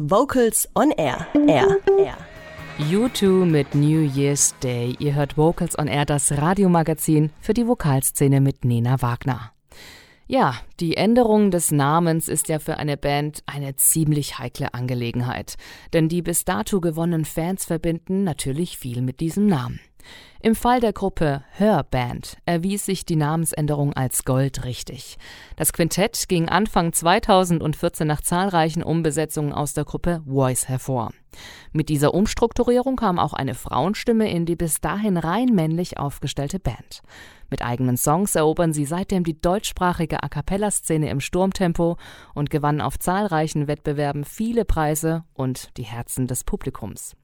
Vocals on Air. Air. Air. U2 mit New Year's Day. Ihr hört Vocals on Air, das Radiomagazin für die Vokalszene mit Nena Wagner. Ja, die Änderung des Namens ist ja für eine Band eine ziemlich heikle Angelegenheit. Denn die bis dato gewonnenen Fans verbinden natürlich viel mit diesem Namen. Im Fall der Gruppe Hörband erwies sich die Namensänderung als goldrichtig. Das Quintett ging Anfang 2014 nach zahlreichen Umbesetzungen aus der Gruppe Voice hervor. Mit dieser Umstrukturierung kam auch eine Frauenstimme in die bis dahin rein männlich aufgestellte Band. Mit eigenen Songs erobern sie seitdem die deutschsprachige A cappella-Szene im Sturmtempo und gewannen auf zahlreichen Wettbewerben viele Preise und die Herzen des Publikums.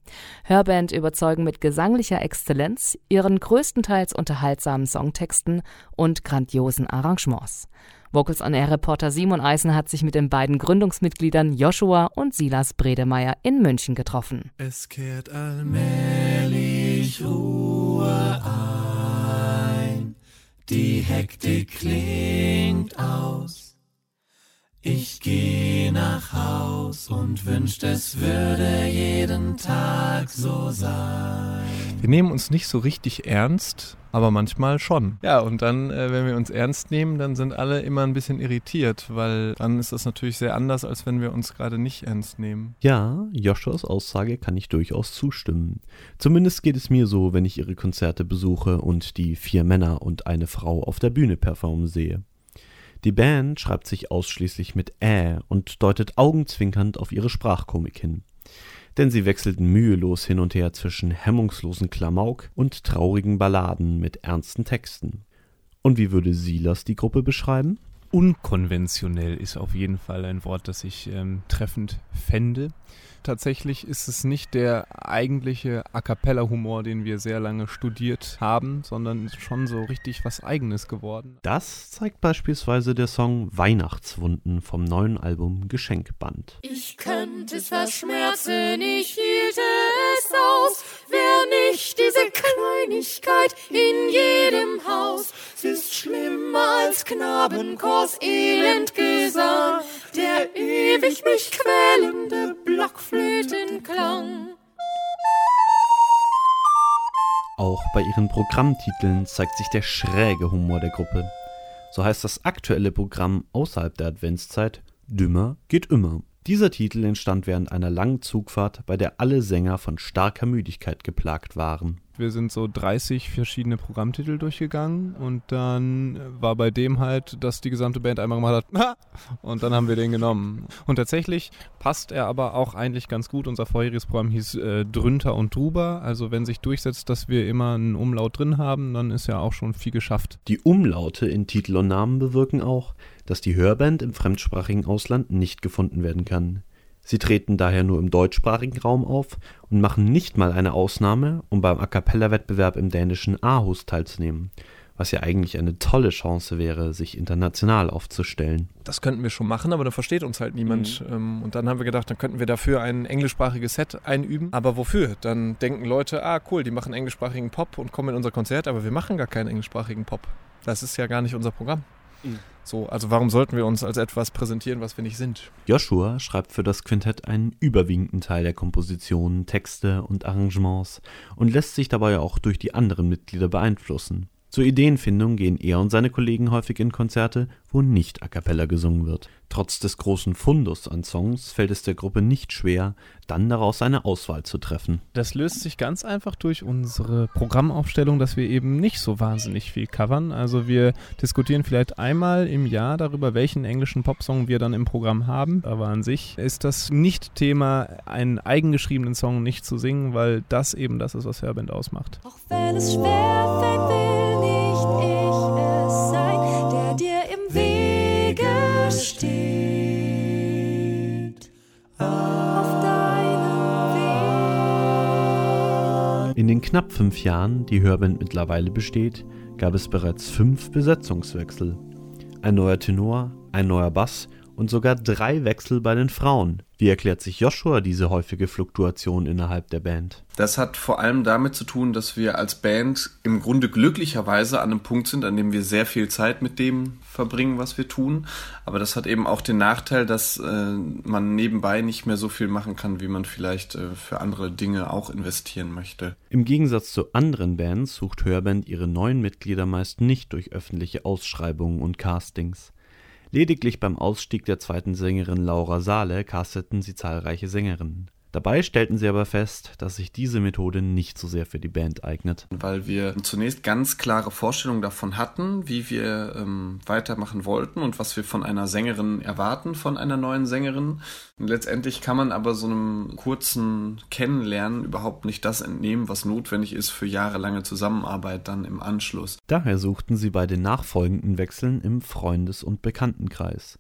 Hörband überzeugen mit gesanglicher Exzellenz, ihren größtenteils unterhaltsamen Songtexten und grandiosen Arrangements. Vocals on Air Reporter Simon Eisen hat sich mit den beiden Gründungsmitgliedern Joshua und Silas Bredemeier in München getroffen. Es kehrt allmählich Ruhe ein, die Hektik klingt aus. Ich geh nach Haus und wünscht, es würde jeden Tag so sein. Wir nehmen uns nicht so richtig ernst, aber manchmal schon. Ja, und dann, äh, wenn wir uns ernst nehmen, dann sind alle immer ein bisschen irritiert, weil dann ist das natürlich sehr anders, als wenn wir uns gerade nicht ernst nehmen. Ja, Joshuas Aussage kann ich durchaus zustimmen. Zumindest geht es mir so, wenn ich ihre Konzerte besuche und die vier Männer und eine Frau auf der Bühne performen sehe. Die Band schreibt sich ausschließlich mit Ä und deutet augenzwinkernd auf ihre Sprachkomik hin. Denn sie wechselten mühelos hin und her zwischen hemmungslosen Klamauk und traurigen Balladen mit ernsten Texten. Und wie würde Silas die Gruppe beschreiben? Unkonventionell ist auf jeden Fall ein Wort, das ich ähm, treffend fände. Tatsächlich ist es nicht der eigentliche A cappella-Humor, den wir sehr lange studiert haben, sondern schon so richtig was Eigenes geworden. Das zeigt beispielsweise der Song Weihnachtswunden vom neuen Album Geschenkband. Ich könnte es verschmerzen, ich hielte es aus, wär nicht diese Kleinigkeit in jedem Haus. Es ist schlimmer als Knabenkors Elendgesang, der ewig mich quälende Blockflötenklang. Auch bei ihren Programmtiteln zeigt sich der schräge Humor der Gruppe. So heißt das aktuelle Programm außerhalb der Adventszeit Dümmer geht immer. Dieser Titel entstand während einer langen Zugfahrt, bei der alle Sänger von starker Müdigkeit geplagt waren. Wir sind so 30 verschiedene Programmtitel durchgegangen und dann war bei dem halt, dass die gesamte Band einmal gemacht hat und dann haben wir den genommen. Und tatsächlich passt er aber auch eigentlich ganz gut. Unser vorheriges Programm hieß äh, Drunter und Drüber. Also wenn sich durchsetzt, dass wir immer einen Umlaut drin haben, dann ist ja auch schon viel geschafft. Die Umlaute in Titel und Namen bewirken auch, dass die Hörband im fremdsprachigen Ausland nicht gefunden werden kann. Sie treten daher nur im deutschsprachigen Raum auf und machen nicht mal eine Ausnahme, um beim A-cappella-Wettbewerb im dänischen Aarhus teilzunehmen, was ja eigentlich eine tolle Chance wäre, sich international aufzustellen. Das könnten wir schon machen, aber da versteht uns halt niemand. Mhm. Und dann haben wir gedacht, dann könnten wir dafür ein englischsprachiges Set einüben. Aber wofür? Dann denken Leute, ah cool, die machen englischsprachigen Pop und kommen in unser Konzert, aber wir machen gar keinen englischsprachigen Pop. Das ist ja gar nicht unser Programm. Mhm. So, also warum sollten wir uns als etwas präsentieren, was wir nicht sind? Joshua schreibt für das Quintett einen überwiegenden Teil der Kompositionen, Texte und Arrangements und lässt sich dabei auch durch die anderen Mitglieder beeinflussen. Zur Ideenfindung gehen er und seine Kollegen häufig in Konzerte, wo nicht a cappella gesungen wird. Trotz des großen Fundus an Songs fällt es der Gruppe nicht schwer, dann daraus eine Auswahl zu treffen. Das löst sich ganz einfach durch unsere Programmaufstellung, dass wir eben nicht so wahnsinnig viel covern. Also wir diskutieren vielleicht einmal im Jahr darüber, welchen englischen Popsong wir dann im Programm haben. Aber an sich ist das nicht Thema, einen eigengeschriebenen Song nicht zu singen, weil das eben das ist, was Hörband ausmacht. Auch wenn es schwer In den knapp fünf Jahren, die Hörband mittlerweile besteht, gab es bereits fünf Besetzungswechsel. Ein neuer Tenor, ein neuer Bass und sogar drei Wechsel bei den Frauen. Wie erklärt sich Joshua diese häufige Fluktuation innerhalb der Band? Das hat vor allem damit zu tun, dass wir als Band im Grunde glücklicherweise an einem Punkt sind, an dem wir sehr viel Zeit mit dem verbringen, was wir tun. Aber das hat eben auch den Nachteil, dass äh, man nebenbei nicht mehr so viel machen kann, wie man vielleicht äh, für andere Dinge auch investieren möchte. Im Gegensatz zu anderen Bands sucht Hörband ihre neuen Mitglieder meist nicht durch öffentliche Ausschreibungen und Castings. Lediglich beim Ausstieg der zweiten Sängerin Laura Saale casteten sie zahlreiche Sängerinnen. Dabei stellten sie aber fest, dass sich diese Methode nicht so sehr für die Band eignet. Weil wir zunächst ganz klare Vorstellungen davon hatten, wie wir ähm, weitermachen wollten und was wir von einer Sängerin erwarten, von einer neuen Sängerin. Und letztendlich kann man aber so einem kurzen Kennenlernen überhaupt nicht das entnehmen, was notwendig ist für jahrelange Zusammenarbeit dann im Anschluss. Daher suchten sie bei den nachfolgenden Wechseln im Freundes- und Bekanntenkreis.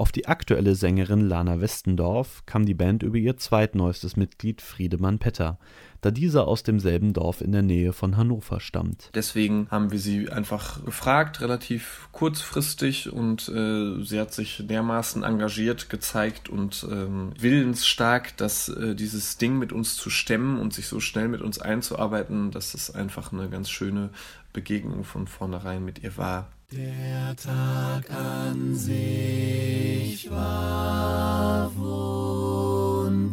Auf die aktuelle Sängerin Lana Westendorf kam die Band über ihr zweitneuestes Mitglied Friedemann Petter, da dieser aus demselben Dorf in der Nähe von Hannover stammt. Deswegen haben wir sie einfach gefragt, relativ kurzfristig, und äh, sie hat sich dermaßen engagiert gezeigt und ähm, willensstark, dass äh, dieses Ding mit uns zu stemmen und sich so schnell mit uns einzuarbeiten, dass es einfach eine ganz schöne Begegnung von vornherein mit ihr war. Der Tag an sich war wunderbar.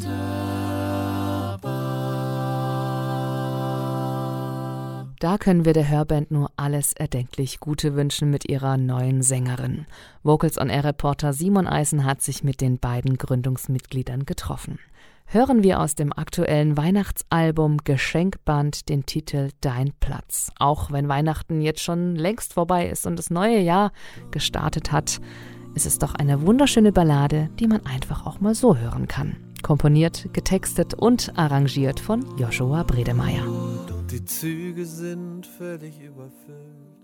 Da können wir der Hörband nur alles erdenklich Gute wünschen mit ihrer neuen Sängerin. Vocals on Air Reporter Simon Eisen hat sich mit den beiden Gründungsmitgliedern getroffen. Hören wir aus dem aktuellen Weihnachtsalbum Geschenkband den Titel Dein Platz. Auch wenn Weihnachten jetzt schon längst vorbei ist und das neue Jahr gestartet hat, ist es doch eine wunderschöne Ballade, die man einfach auch mal so hören kann. Komponiert, getextet und arrangiert von Joshua Bredemeier. Die Züge sind völlig überfüllt.